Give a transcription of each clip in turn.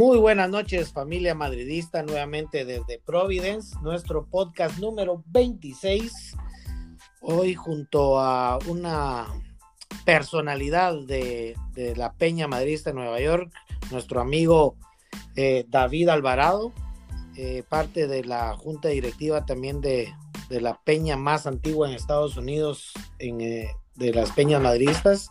Muy buenas noches, familia madridista, nuevamente desde Providence, nuestro podcast número 26. Hoy junto a una personalidad de, la Peña Madridista de Nueva York, nuestro amigo eh, David Alvarado, eh, parte de la junta directiva también de, la Peña más antigua en Estados Unidos, en, eh, de las Peñas Madridistas.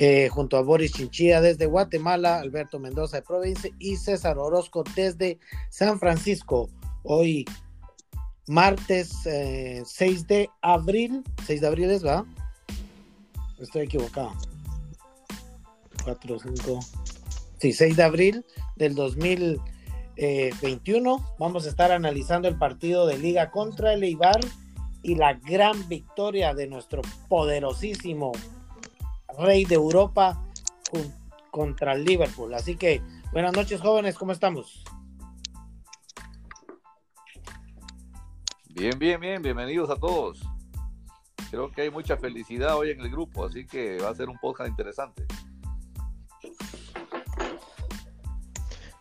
Eh, junto a Boris Chinchilla desde Guatemala, Alberto Mendoza de Provincia y César Orozco desde San Francisco. Hoy, martes 6 eh, de abril, 6 de abril es, ¿va? Estoy equivocado. 4, 5, sí, 6 de abril del 2021. Vamos a estar analizando el partido de liga contra el Eibar y la gran victoria de nuestro poderosísimo rey de Europa contra el Liverpool. Así que buenas noches jóvenes, ¿cómo estamos? Bien, bien, bien, bienvenidos a todos. Creo que hay mucha felicidad hoy en el grupo, así que va a ser un podcast interesante.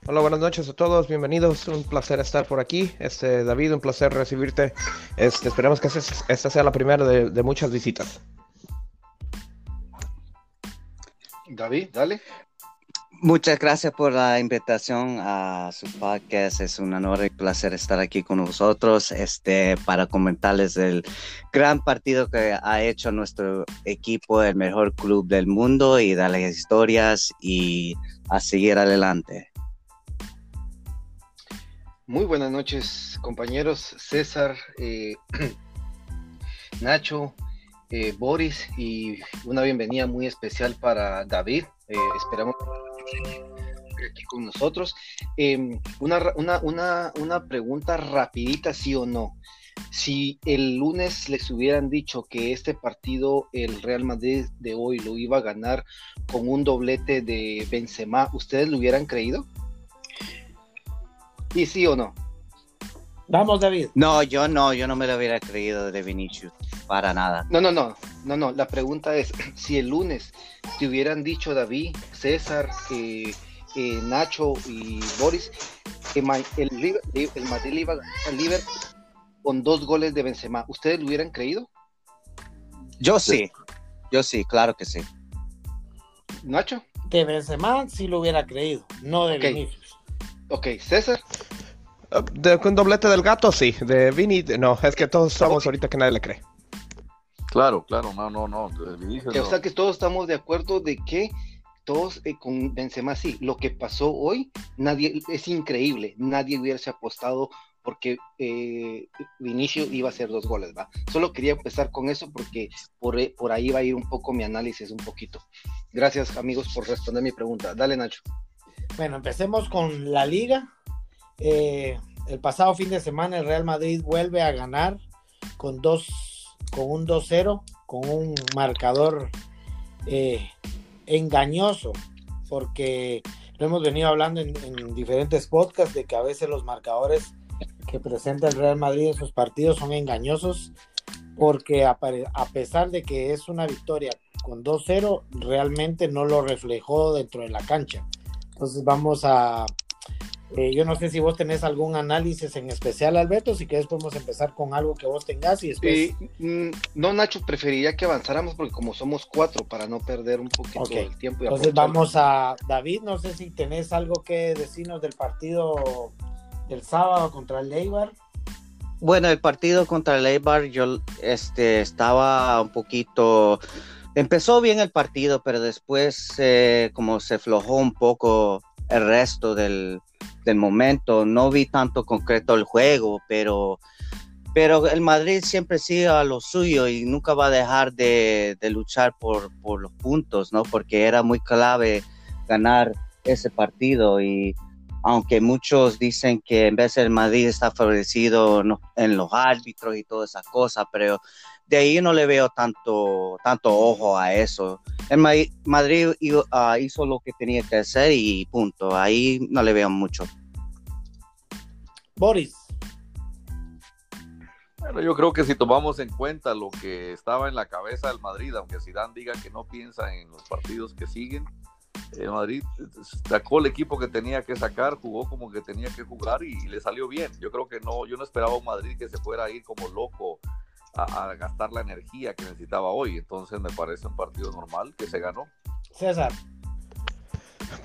Hola, buenas noches a todos, bienvenidos, un placer estar por aquí. Este, David, un placer recibirte. Este, esperemos que esta sea la primera de muchas visitas. David, dale. Muchas gracias por la invitación a su podcast. Es un honor y placer estar aquí con vosotros este, para comentarles el gran partido que ha hecho nuestro equipo, el mejor club del mundo, y darles historias y a seguir adelante. Muy buenas noches, compañeros. César, eh, Nacho, eh, Boris y una bienvenida muy especial para David. Eh, esperamos aquí con nosotros. Em, una, una, pregunta rapidita, sí o no. Si el lunes les hubieran dicho que este partido, el Real Madrid de hoy, lo iba a ganar con un doblete de Benzema, ¿ustedes lo hubieran creído? ¿Y sí o no? Vamos, David. No, yo no, yo no me lo hubiera creído de Vinicius, para nada. No, no, no, no, no. La pregunta es, si el lunes te hubieran dicho David, César, eh, eh, Nacho y Boris, que el, el, Madrid iba a ganar con dos goles de Benzema, ¿ustedes lo hubieran creído? Yo sí, yo sí, claro que sí. Nacho. De Benzema sí lo hubiera creído, no de Vinicius. Ok, César. De, con doblete del gato, sí. De Vini, no. Es que todos estamos ahorita que nadie le cree. Claro, claro, no, no, no. O sea que todos estamos de acuerdo de que todos eh, con Benzema sí. Lo que pasó hoy, nadie, es increíble. Nadie hubiese apostado porque eh, Vinicio iba a hacer dos goles, ¿va? Solo quería empezar con eso porque por, eh, por ahí va a ir un poco mi análisis, un poquito. Gracias, amigos, por responder mi pregunta. Dale, Nacho. Bueno, empecemos con la liga. Eh, el pasado fin de semana el Real Madrid vuelve a ganar con, dos, con un 2-0, con un marcador eh, engañoso, porque lo hemos venido hablando en, diferentes podcasts de que a veces los marcadores que presenta el Real Madrid en sus partidos son engañosos, porque a, a pesar de que es una victoria con 2-0, realmente no lo reflejó dentro de la cancha. Entonces vamos a eh, yo no sé si vos tenés algún análisis en especial, Alberto, si querés podemos empezar con algo que vos tengas y después... Mm, no, Nacho, preferiría que avanzáramos porque como somos cuatro, para no perder un poquito el tiempo. Entonces vamos a David, no sé si tenés algo que decirnos del partido del sábado contra el Leibar. Bueno, el partido contra el Eibar, yo este, estaba un poquito... Empezó bien el partido, pero después eh, como se flojó un poco el resto del, del momento. No vi tanto concreto el juego, pero, pero el Madrid siempre sigue a lo suyo y nunca va a dejar de, luchar por, por, los puntos, ¿no? Porque era muy clave ganar ese partido y aunque muchos dicen que en vez el Madrid está favorecido en los árbitros y todas esas cosas, pero de ahí no le veo tanto, tanto ojo a eso. El Madrid, ah, hizo lo que tenía que hacer y punto. Ahí no le veo mucho. Boris. Bueno, yo creo que si tomamos en cuenta lo que estaba en la cabeza del Madrid, aunque Zidane diga que no piensa en los partidos que siguen, El Madrid sacó el equipo que tenía que sacar, jugó como que tenía que jugar y, le salió bien. Yo creo que no, yo no esperaba un Madrid que se fuera a ir como loco a, gastar la energía que necesitaba hoy. Entonces me parece un partido normal que se ganó. César.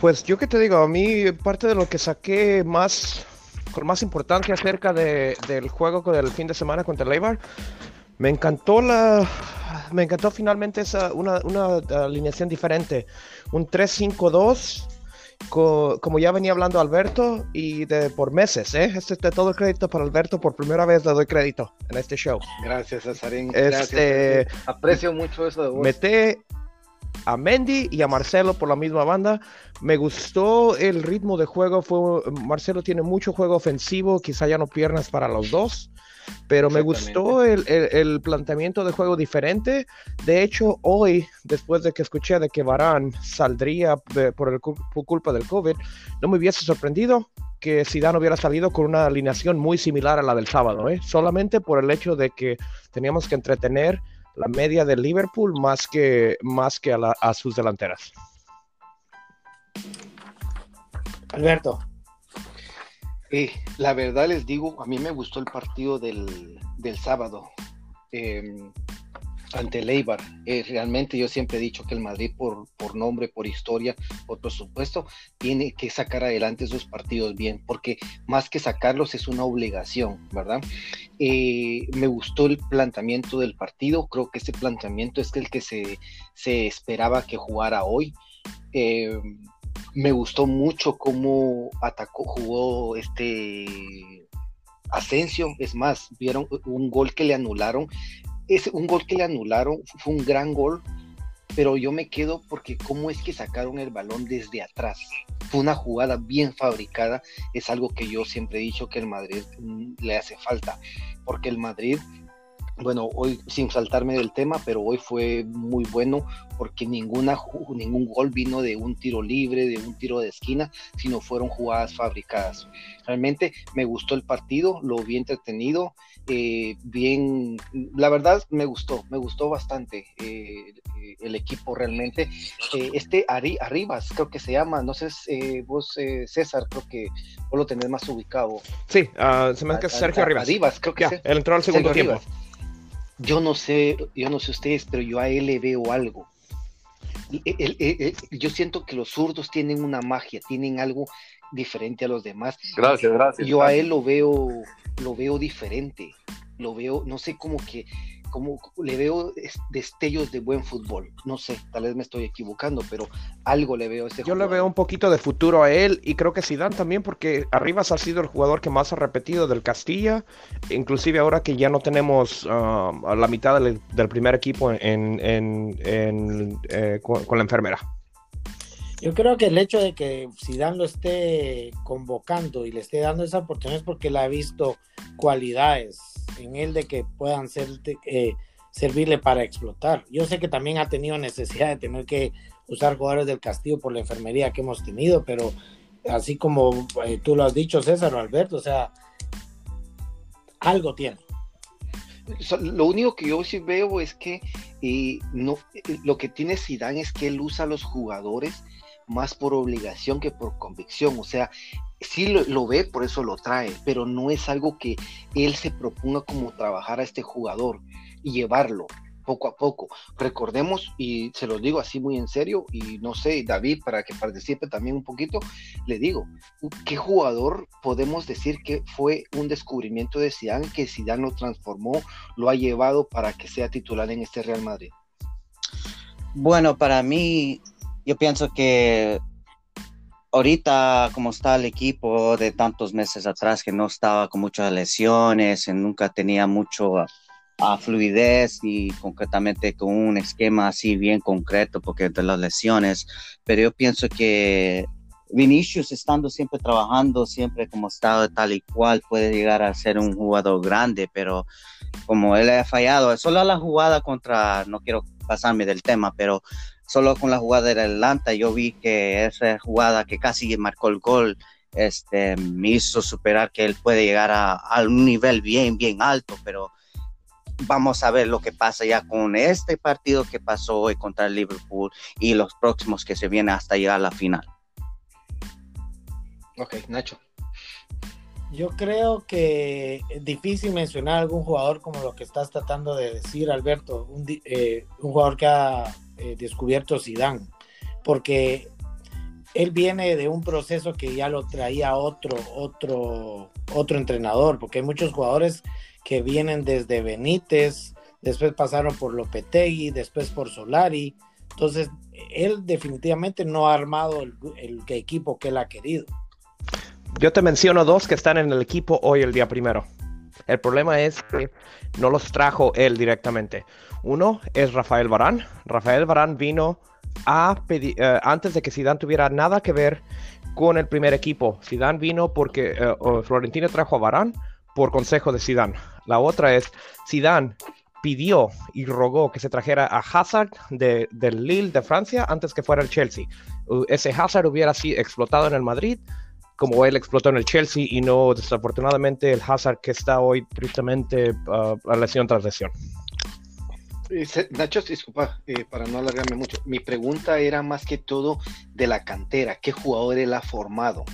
Pues yo que te digo, a mí parte de lo que saqué más con más importancia acerca de, del juego del fin de semana contra el Eibar, me encantó la me encantó finalmente esa una, una alineación diferente, un 3-5-2 como ya venía hablando Alberto y de por meses, ¿eh? Este de todo el crédito para Alberto, por primera vez le doy crédito en este show. Gracias, Cesarín. Este, Aprecio mucho eso de vos. Mete a Mendy y a Marcelo por la misma banda. Me gustó el ritmo de juego. Fue, Marcelo tiene mucho juego ofensivo, quizá ya no piernas para los dos, pero me gustó el, planteamiento de juego diferente. De hecho, hoy, después de que escuché de que Barán saldría por, el, culpa del COVID, no me hubiese sorprendido que Zidane hubiera salido con una alineación muy similar a la del sábado, ¿eh? solamente por el hecho de que teníamos que entretener la media de Liverpool más que, más que a, sus delanteras. Alberto. Eh, la verdad les digo, a mí me gustó el partido del, sábado. Em, ante el Eibar. Eh, realmente yo siempre he dicho que el Madrid por, por nombre, por historia, por presupuesto, tiene que sacar adelante esos partidos bien, porque más que sacarlos es una obligación, ¿verdad? Eh, me gustó el planteamiento del partido, creo que ese planteamiento es el que se, esperaba que jugara hoy. Eh, me gustó mucho cómo atacó, jugó este Asensio, es más, vieron un gol que le anularon, es un gol que le anularon, fue un gran gol, pero yo me quedo porque cómo es que sacaron el balón desde atrás. Fue una jugada bien fabricada, es algo que yo siempre he dicho que el Madrid mm, le hace falta, porque el Madrid bueno, hoy sin saltarme del tema, pero hoy fue muy bueno porque ninguna, ningún gol vino de un tiro libre, de un tiro de esquina, sino fueron jugadas fabricadas. Realmente me gustó el partido, lo vi entretenido, eh, bien, la verdad me gustó, me gustó bastante eh, el equipo realmente. Eh, este Ari, Arribas, creo que se llama, no sé, vos César, creo que vos lo tenés más ubicado. Sí, uh, se me hace Sergio Arribas. Arribas, creo que sí. Él entró al segundo tiempo yo no sé, yo no sé ustedes, pero yo a él le veo algo. yo siento que los zurdos tienen una magia, tienen algo diferente a los demás. Gracias, gracias. Yo a él lo veo, lo veo diferente. Lo veo, no sé, como que como le veo destellos de buen fútbol. No sé, tal vez me estoy equivocando, pero algo le veo a este Yo le veo un poquito de futuro a él y creo que Zidane también porque Arribas ha sido el jugador que más ha repetido del Castilla, inclusive ahora que ya no tenemos a um, la mitad del, primer equipo en, eh, con, la enfermera. Yo creo que el hecho de que Zidane lo esté convocando y le esté dando esa oportunidad es porque le ha visto cualidades en él de que puedan ser, eh, servirle para explotar. Yo sé que también ha tenido necesidad de tener que usar jugadores del Castillo por la enfermería que hemos tenido, pero así como eh, tú lo has dicho, César o Alberto, o sea, algo tiene. Lo único que yo sí veo es que eh, no, lo que tiene Zidane es que él usa a los jugadores más por obligación que por convicción. O sea, sí lo, ve, por eso lo trae, pero no es algo que él se proponga como trabajar a este jugador y llevarlo poco a poco. Recordemos, y se lo digo así muy en serio, y no sé, David, para que participe también un poquito, le digo, ¿qué jugador podemos decir que fue un descubrimiento de Zidane, que Zidane lo transformó, lo ha llevado para que sea titular en este Real Madrid? Bueno, para mí, yo pienso que ahorita como está el equipo de tantos meses atrás que no estaba con muchas lesiones, nunca tenía mucho a, fluidez y concretamente con un esquema así bien concreto porque de las lesiones, pero yo pienso que Vinicius estando siempre trabajando, siempre como estado tal y cual, puede llegar a ser un jugador grande, pero como él ha fallado, solo la jugada contra, no quiero pasarme del tema, pero solo con la jugada del Atlanta yo vi que esa jugada que casi marcó el gol este, me hizo superar que él puede llegar a, un nivel bien, bien alto, pero vamos a ver lo que pasa ya con este partido que pasó hoy contra el Liverpool y los próximos que se vienen hasta llegar a la final. Ok, Nacho. Yo creo que es difícil mencionar algún jugador como lo que estás tratando de decir, Alberto, un, eh, un jugador que ha eh, descubierto Zidane, porque él viene de un proceso que ya lo traía otro, otro, otro entrenador, porque hay muchos jugadores que vienen desde Benítez, después pasaron por Lopetegui, después por Solari, entonces él definitivamente no ha armado el, el equipo que él ha querido. Yo te menciono dos que están en el equipo hoy el día primero. El problema es que no los trajo él directamente. Uno es Rafael Barán. Rafael Barán vino a pedir, uh, antes de que Zidane tuviera nada que ver con el primer equipo. Zidane vino porque uh, Florentino trajo a Barán por consejo de Zidane. La otra es Zidane pidió y rogó que se trajera a Hazard de, Lille de Francia antes que fuera el Chelsea. Ese Hazard hubiera sido explotado en el Madrid como él explotó en el Chelsea y no desafortunadamente el Hazard que está hoy tristemente uh, a lesión tras lesión. Nacho, disculpa, eh, para no alargarme mucho, mi pregunta era más que todo de la cantera, ¿qué jugador él ha formado?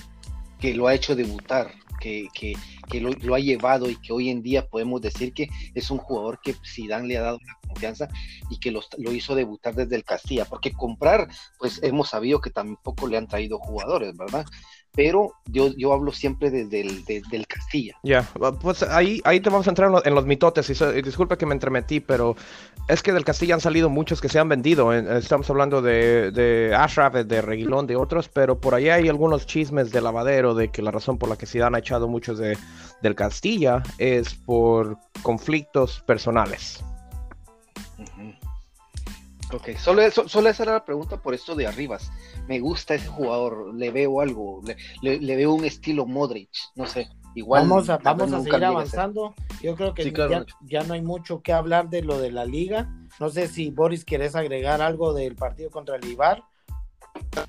Que lo ha hecho debutar, que, que, que lo, lo, ha llevado y que hoy en día podemos decir que es un jugador que Zidane le ha dado la confianza y que lo, lo hizo debutar desde el Castilla, porque comprar, pues hemos sabido que tampoco le han traído jugadores, ¿verdad? Pero yo, yo hablo siempre desde el, desde el Castilla. Ya, yeah. pues ahí, ahí te vamos a entrar en, en los mitotes, y, y, disculpa que me entremetí, pero es que del Castilla han salido muchos que se han vendido, estamos hablando de, de Ashraf, de Reguilón, de otros, pero por ahí hay algunos chismes de lavadero de que la razón por la que Zidane ha echado muchos de, del Castilla es por conflictos personales. Ok, solo, solo esa era la pregunta por esto de Arribas. Me gusta ese jugador, le veo algo, le, le, le veo un estilo Modric, no sé. Igual vamos a, vamos a seguir avanzando. Yo creo que sí, claro, ya, ya, no hay mucho que hablar de lo de la liga. No sé si Boris quieres agregar algo del partido contra el Ibar.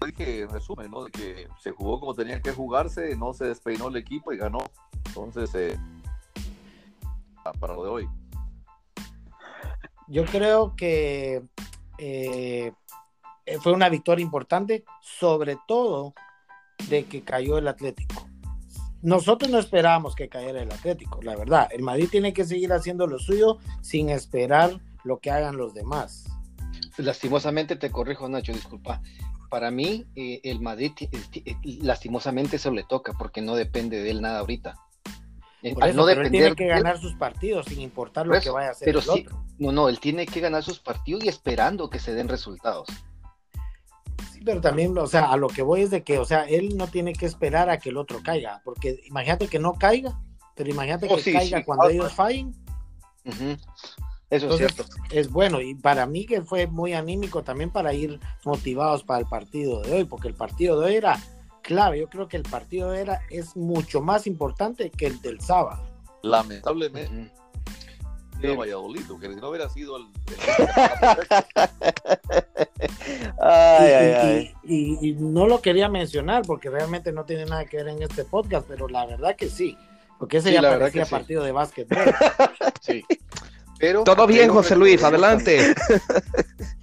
Dije en resumen, ¿no? De que se jugó como tenía que jugarse, no se despeinó el equipo y ganó. Entonces, eh, para lo de hoy. Yo creo que eh, fue una victoria importante, sobre todo de que cayó el Atlético. Nosotros no esperábamos que cayera el Atlético, la verdad. El Madrid tiene que seguir haciendo lo suyo sin esperar lo que hagan los demás. Lastimosamente te corrijo, Nacho, disculpa. Para mí, eh, el Madrid eh, lastimosamente se le toca porque no depende de él nada ahorita. Por eso, no pero él tiene que ganar sus partidos sin importar lo eso, que vaya a hacer pero el sí, otro. No, no, él tiene que ganar sus partidos y esperando que se den resultados. Sí, pero también, o sea, a lo que voy es de que, o sea, él no tiene que esperar a que el otro caiga, porque imagínate que no caiga, pero imagínate oh, que sí, caiga sí, cuando claro. ellos fallen. Uh -huh. Eso Entonces, es cierto. Es bueno, y para mí que fue muy anímico también para ir motivados para el partido de hoy, porque el partido de hoy era clave. Yo creo que el partido era es mucho más importante que el del sábado. Lamentablemente. Uh -huh. De Valladolid, que si no hubiera sido el. el... ay, y, ay, ay. Y, no lo quería mencionar porque realmente no tiene nada que ver en este podcast, pero la verdad que sí, porque ese sí, ya parecía sí. partido de básquetbol. sí. Pero, Todo bien, José Luis, adelante.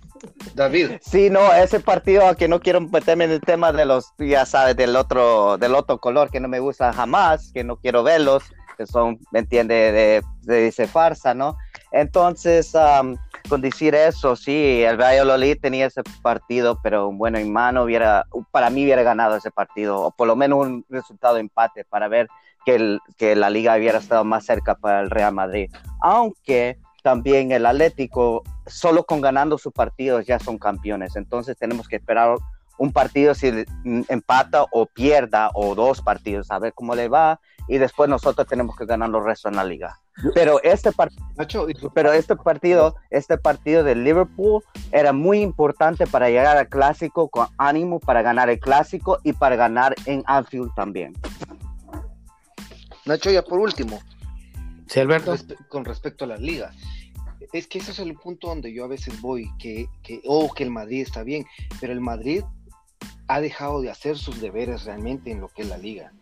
David. Sí, no, ese partido que no quiero meterme en el tema de los, ya sabes, del otro, del otro color que no me gusta jamás, que no quiero verlos, que son, ¿me entiende? De, de, dice farsa, ¿no? Entonces, con decir eso, sí, el Valladolid tenía ese partido, pero bueno, en mano hubiera, para mí hubiera ganado ese partido, o por lo menos un resultado empate para ver que, el, que la liga hubiera estado más cerca para el Real Madrid. Aunque también el Atlético, solo con ganando sus partidos ya son campeones. Entonces tenemos que esperar un partido si empata o pierda o dos partidos, a ver cómo le va. Y después nosotros tenemos que ganar los restos en la liga. Pero este, part pero este partido, este partido de Liverpool era muy importante para llegar al clásico con ánimo para ganar el clásico y para ganar en Anfield también. Nacho, ya por último, Sí, Alberto. Con respecto a las ligas. Es que ese es el punto donde yo a veces voy, que, que, oh, que el Madrid está bien, pero el Madrid ha dejado de hacer sus deberes realmente en lo que es la liga.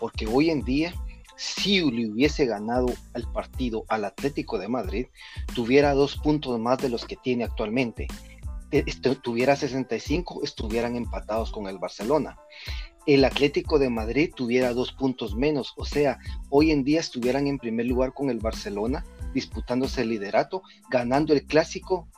Porque hoy en día, si le hubiese ganado el partido al Atlético de Madrid, tuviera dos puntos más de los que tiene actualmente. E, este, tuviera 65, estuvieran empatados con el Barcelona. El Atlético de Madrid tuviera dos puntos menos, o sea, hoy en día estuvieran en primer lugar con el Barcelona, disputándose el liderato, ganando el clásico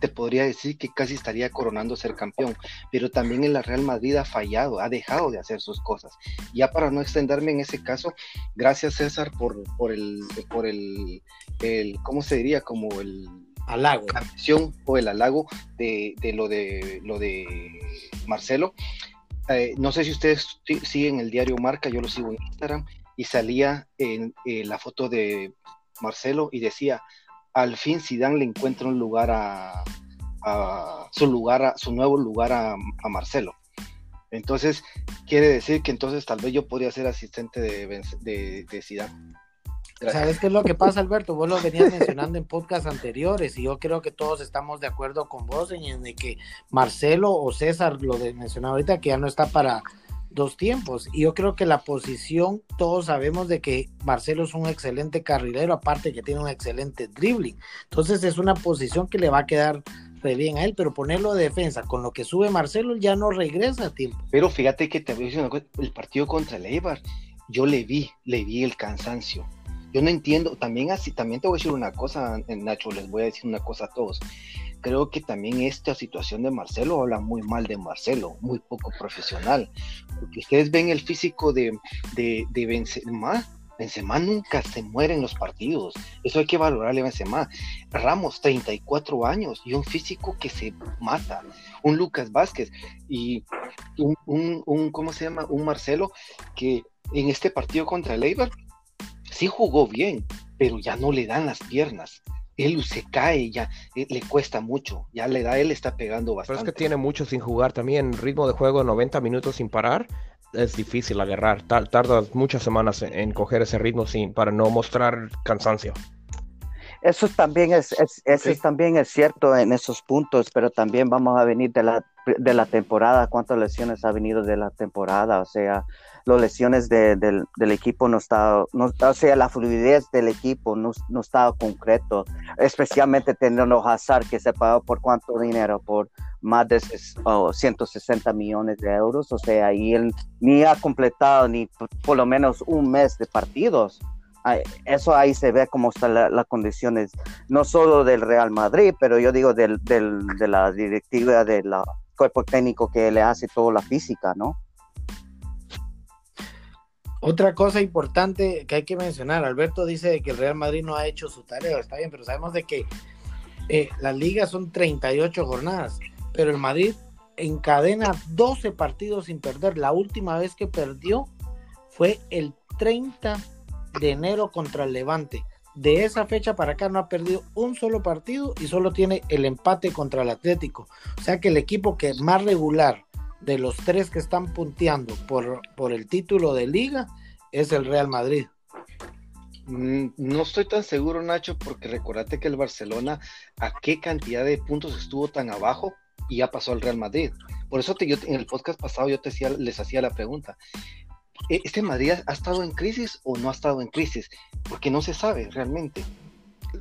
te podría decir que casi estaría coronando ser campeón, pero también el Real Madrid ha fallado, ha dejado de hacer sus cosas. Ya para no extenderme en ese caso, gracias César por, por el, por el, el, ¿cómo se diría? Como el halago. La mención o el halago de, de, lo de lo de Marcelo. Eh, no sé si ustedes siguen el diario Marca, yo lo sigo en Instagram, y salía en, eh, la foto de Marcelo y decía, al fin Zidane le encuentra un lugar a, su lugar, a, su nuevo lugar a, Marcelo. Entonces, quiere decir que entonces tal vez yo podría ser asistente de, de, Zidane. ¿Sabes qué es lo que pasa, Alberto? Vos lo venías mencionando en podcasts anteriores y yo creo que todos estamos de acuerdo con vos en que Marcelo o César lo de mencionaba ahorita que ya no está para dos tiempos. Y yo creo que la posición, todos sabemos de que Marcelo es un excelente carrilero, aparte que tiene un excelente dribbling. Entonces es una posición que le va a quedar bien a él, pero ponerlo de defensa con lo que sube Marcelo ya no regresa a tiempo. Pero fíjate que te voy el partido contra el yo le vi, le vi el cansancio. Yo no entiendo, también así, también te voy a decir una cosa, Nacho, les voy a decir una cosa a todos creo que también esta situación de Marcelo habla muy mal de Marcelo, muy poco profesional. Porque ustedes ven el físico de, de, de Benzema, Benzema nunca se muere en los partidos. Eso hay que valorarle a Benzema. Ramos, 34 años y un físico que se mata. Un Lucas Vázquez y un, un, ¿cómo se llama? Un Marcelo que en este partido contra el Eibar sí jugó bien, pero ya no le dan las piernas él se cae, ya eh, le cuesta mucho, ya le da, él está pegando bastante. Pero es que tiene mucho sin jugar también, ritmo de juego 90 minutos sin parar, es difícil agarrar, tarda muchas semanas en, coger ese ritmo sin, para no mostrar cansancio. Eso también es, eso también es cierto en esos puntos, pero también vamos a venir de la, de la temporada, cuántas lesiones ha venido de la temporada, o sea, las lesiones del, equipo no está, no, o sea, la fluidez del equipo no, no estaba concreto, especialmente teniendo Hazard que se pagó por cuánto dinero, por más de 160 millones de euros, o sea, y él ni ha completado ni por, lo menos un mes de partidos. Eso ahí se ve cómo están las condiciones, no solo del Real Madrid, pero yo digo del, de la directiva del cuerpo técnico que le hace toda la física, ¿no? Otra cosa importante que hay que mencionar, Alberto dice que el Real Madrid no ha hecho su tarea, está bien, pero sabemos de que eh, las ligas son 38 jornadas, pero el Madrid encadena 12 partidos sin perder. La última vez que perdió fue el 30 de enero contra el Levante. De esa fecha para acá no ha perdido un solo partido y solo tiene el empate contra el Atlético. O sea que el equipo que más regular de los tres que están punteando por, por el título de liga es el Real Madrid. Mm, no estoy tan seguro, Nacho, porque recordate que el Barcelona a qué cantidad de puntos estuvo tan abajo y ya pasó al Real Madrid. Por eso te, yo, en el podcast pasado yo te decía, les hacía la pregunta. ¿E-, ¿Este Madrid ha estado en crisis o no ha estado en crisis? Porque no se sabe realmente.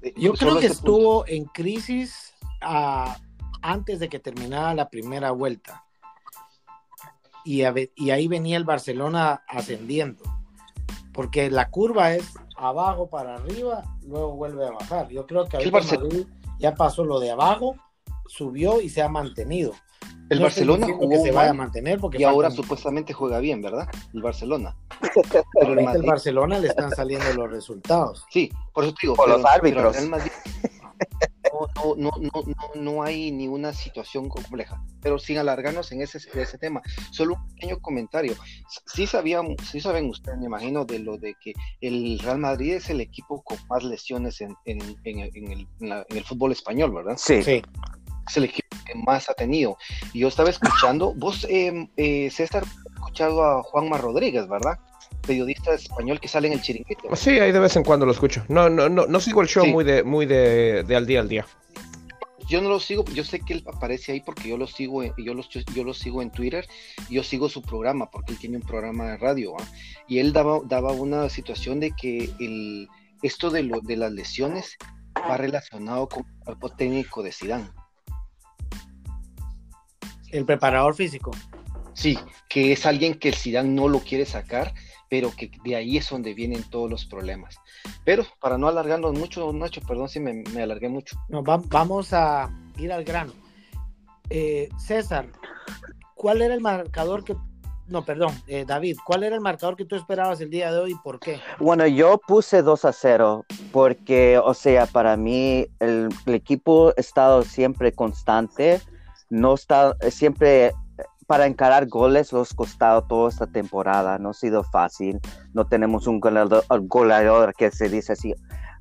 Eh, yo creo que estuvo en crisis ah, antes de que terminara la primera vuelta y, ahí venía el Barcelona ascendiendo, porque la curva es abajo para arriba, luego vuelve a bajar. Yo creo que el Barcelona ya pasó lo de abajo, subió y se ha mantenido. El Barcelona jugó se vaya a mantener porque y ahora supuestamente juega bien, ¿verdad? El Barcelona. Pero el, Barcelona le están saliendo los resultados. Sí, por eso te digo. Por los árbitros no, no, no, no, hay ni una situación compleja. Pero sin alargarnos en ese, ese tema, solo un pequeño comentario. Sí, sabían, sí saben ustedes, me imagino, de lo de que el Real Madrid es el equipo con más lesiones en, en, el, el, fútbol español, ¿verdad? Sí. sí. Es el equipo que más ha tenido. Y yo estaba escuchando, vos, eh, eh, César, escuchado a Juanma Rodríguez, ¿verdad? periodista español que sale en el chiringuito. Sí, ahí de vez en cuando lo escucho. No, no, no, no sigo el show muy de, muy de, al día al día. yo no lo sigo, yo sé que él aparece ahí porque yo lo sigo, yo lo, yo lo sigo en Twitter, yo sigo su programa porque él tiene un programa de radio, ¿ah? y él daba, daba una situación de que el, esto de, lo, de las lesiones va relacionado con el cuerpo técnico de Zidane. El preparador físico. Sí, que es alguien que el Zidane no lo quiere sacar, pero que de ahí es donde vienen todos los problemas. Pero para no alargarnos mucho, Nacho, perdón si me, alargué mucho. No, vamos a ir al grano. Eh, César, ¿cuál era el marcador que... No, perdón, eh, David, ¿cuál era el marcador que tú esperabas el día de hoy y por qué? Bueno, yo puse 2 a 0 porque, o sea, para mí el, el equipo ha estado siempre constante, no está siempre para encarar goles los costado toda esta temporada. No ha sido fácil. No tenemos un goleador, que se dice así.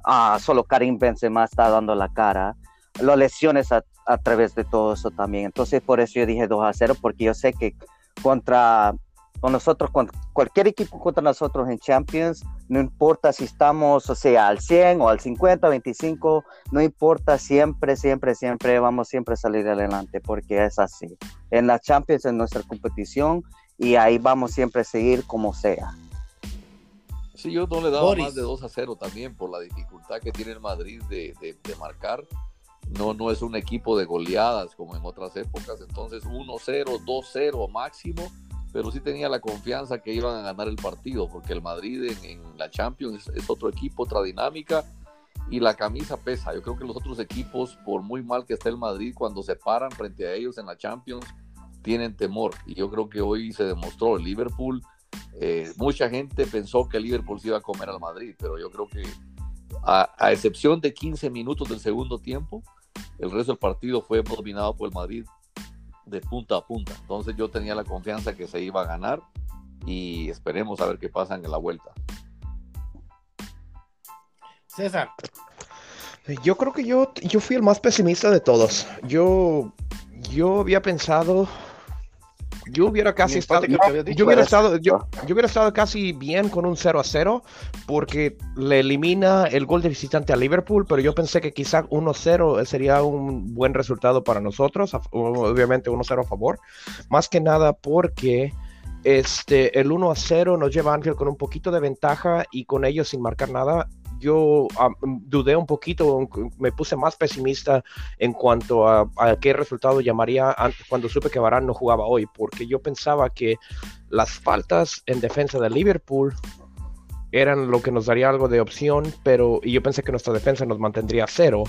Ah, solo Karim Benzema está dando la cara. Las lesiones a, a través de todo eso también. Entonces, por eso yo dije 2 a 0, porque yo sé que contra con nosotros, con cualquier equipo contra nosotros en Champions, no importa si estamos, o sea, al 100 o al 50, 25, no importa, siempre, siempre, siempre vamos siempre a salir adelante, porque es así. En la Champions es nuestra competición y ahí vamos siempre a seguir como sea. Sí, yo no le daba más de 2 a 0 también por la dificultad que tiene el Madrid de, de, de marcar. No, no es un equipo de goleadas como en otras épocas, entonces 1-0, 2-0 máximo pero sí tenía la confianza que iban a ganar el partido, porque el Madrid en, la Champions es, otro equipo, otra dinámica, y la camisa pesa. Yo creo que los otros equipos, por muy mal que esté el Madrid, cuando se paran frente a ellos en la Champions, tienen temor. Y yo creo que hoy se demostró el Liverpool. Eh, mucha gente pensó que el Liverpool se iba a comer al Madrid, pero yo creo que a excepción de 15 minutos del segundo tiempo, el resto del partido fue dominado por el Madrid de punta a punta. Entonces yo tenía la confianza que se iba a ganar y esperemos a ver qué pasa en la vuelta. César. Yo creo que yo, yo fui el más pesimista de todos. Yo, yo había pensado yo hubiera casi estado, yo, hubiera estado, yo, hubiera estado casi bien con un 0 a 0 porque le elimina el gol de visitante a Liverpool, pero yo pensé que quizá 1-0 sería un buen resultado para nosotros, obviamente 1-0 a favor, más que nada porque este, el 1 a 0 nos lleva a Anfield con un poquito de ventaja y con ellos sin marcar nada yo dudé un poquito, me puse más pesimista en cuanto a, qué resultado llamaría cuando supe que Varane no jugaba hoy, porque yo pensaba que las faltas en defensa de Liverpool eran lo que nos daría algo de opción, pero y yo pensé que nuestra defensa nos mantendría cero,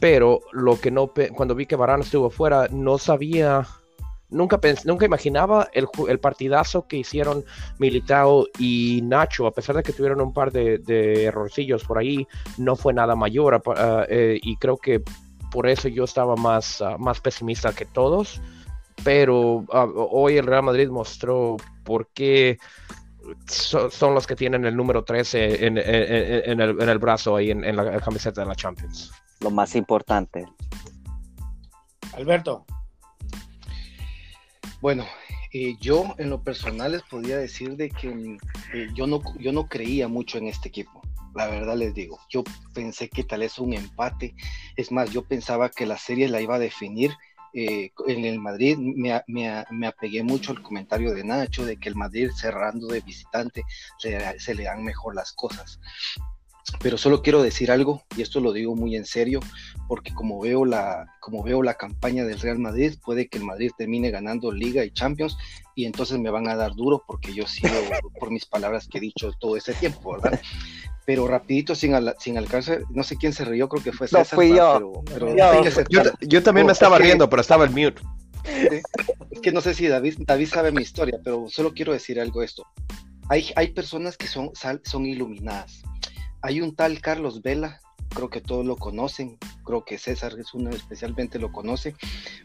pero lo que no cuando vi que Varane estuvo fuera no sabía nunca, nunca imaginaba el, el, partidazo que hicieron Militao y Nacho, a pesar de que tuvieron un par de, errorcillos por ahí, no fue nada mayor eh, y creo que por eso yo estaba más, ah, más pesimista que todos, pero ah, hoy el Real Madrid mostró por qué son los que tienen el número 13 en, en, el, en el, brazo ahí en, la camiseta de la Champions. Lo más importante. Alberto. Bueno, eh, yo en lo personal les podía decir de que eh, yo, no, yo no creía mucho en este equipo. La verdad les digo, yo pensé que tal vez un empate. Es más, yo pensaba que la serie la iba a definir eh, en el Madrid me, me, me, apegué mucho al comentario de Nacho de que el Madrid cerrando de visitante se, le dan mejor las cosas. Pero solo quiero decir algo, y esto lo digo muy en serio, porque como veo la, como veo la campaña del Real Madrid, puede que el Madrid termine ganando Liga y Champions, y entonces me van a dar duro porque yo sigo por mis palabras que he dicho todo ese tiempo, ¿verdad? Pero rapidito, sin, sin alcance, no sé quién se rió, creo que fue César. fui yo. yo. también me estaba riendo, pero estaba el mute. Es que no sé si David, David sabe mi historia, pero solo quiero decir algo esto. Hay, hay personas que son, son iluminadas hay un tal Carlos Vela, creo que todos lo conocen, creo que César es uno especialmente lo conoce,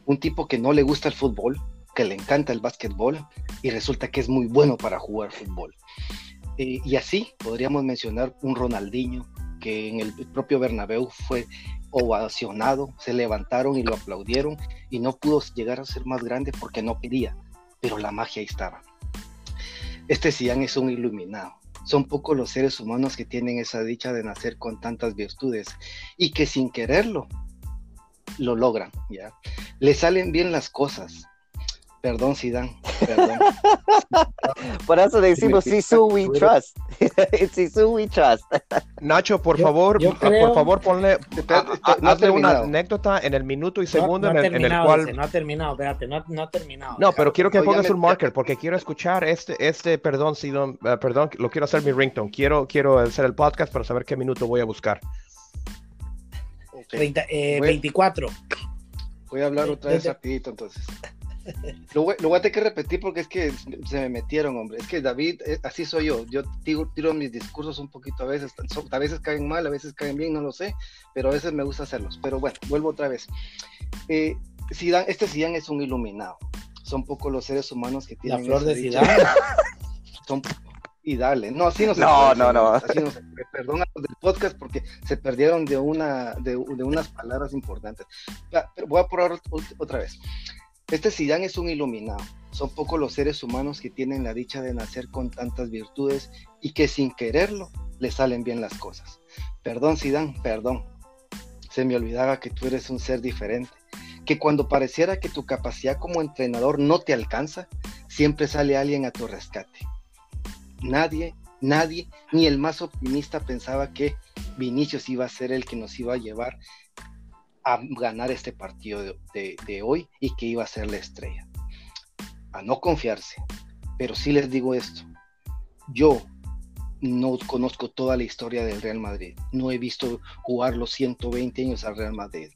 un tipo que no le gusta el fútbol, que le encanta el básquetbol y resulta que es muy bueno para jugar fútbol. Y así podríamos mencionar un Ronaldinho que en el propio Bernabéu fue ovacionado, se levantaron y lo aplaudieron y no pudo llegar a ser más grande porque no quería, pero la magia ahí estaba. Este Cian es un iluminado, son pocos los seres humanos que tienen esa dicha de nacer con tantas virtudes y que sin quererlo lo logran, ¿ya? Le salen bien las cosas. Perdón, Zidane, perdón. Por eso decimos Sisu we trust. Sisu we trust. Nacho, por Yo- favor, yo ah, creo- por favor, ponle, no ha hazle una anécdota en el minuto y No, segundo no ha en, el, en el terminado, cual... no ha terminado, espérate, no, no ha terminado. No, pero quiero que No, pongas me- un marker porque quiero escuchar este, este, perdón, si no- eh, perdón, lo quiero hacer mi ringtone. Quiero, quiero hacer el podcast para saber qué minuto voy a buscar. Ok, 30, eh. 24. Voy a hablar otra vez rapidito entonces. Lo voy, lo voy a tener que repetir porque es que se me metieron, hombre. Es que David, eh, así soy yo. Yo tiro, tiro mis discursos un poquito a veces. a veces caen mal, a veces caen bien, no lo sé. Pero a veces me gusta hacerlos. Pero bueno, vuelvo otra vez. Eh, Zidane- este Zidane es un iluminado. Son pocos los seres humanos que La tienen flor esa de dicha. Zidane. Son- y dale. No, así no se No, puede, no, no. así no se puede. Perdón a los del podcast porque se perdieron de una de, de unas palabras importantes. Pero voy a probar ot- otra vez. Este Zidane es un iluminado. Son pocos los seres humanos que tienen la dicha de nacer con tantas virtudes y que sin quererlo le salen bien las cosas. Perdón, Zidane, perdón. Se me olvidaba que tú eres un ser diferente. Que cuando pareciera que tu capacidad como entrenador no te alcanza, siempre sale alguien a tu rescate. Nadie, nadie, ni el más optimista pensaba que Vinicius iba a ser el que nos iba a llevar a ganar este partido de, hoy y que iba a ser la estrella. A no confiarse. Pero sí les digo esto. Yo no conozco toda la historia del Real Madrid. No he visto jugar los 120 años al Real Madrid.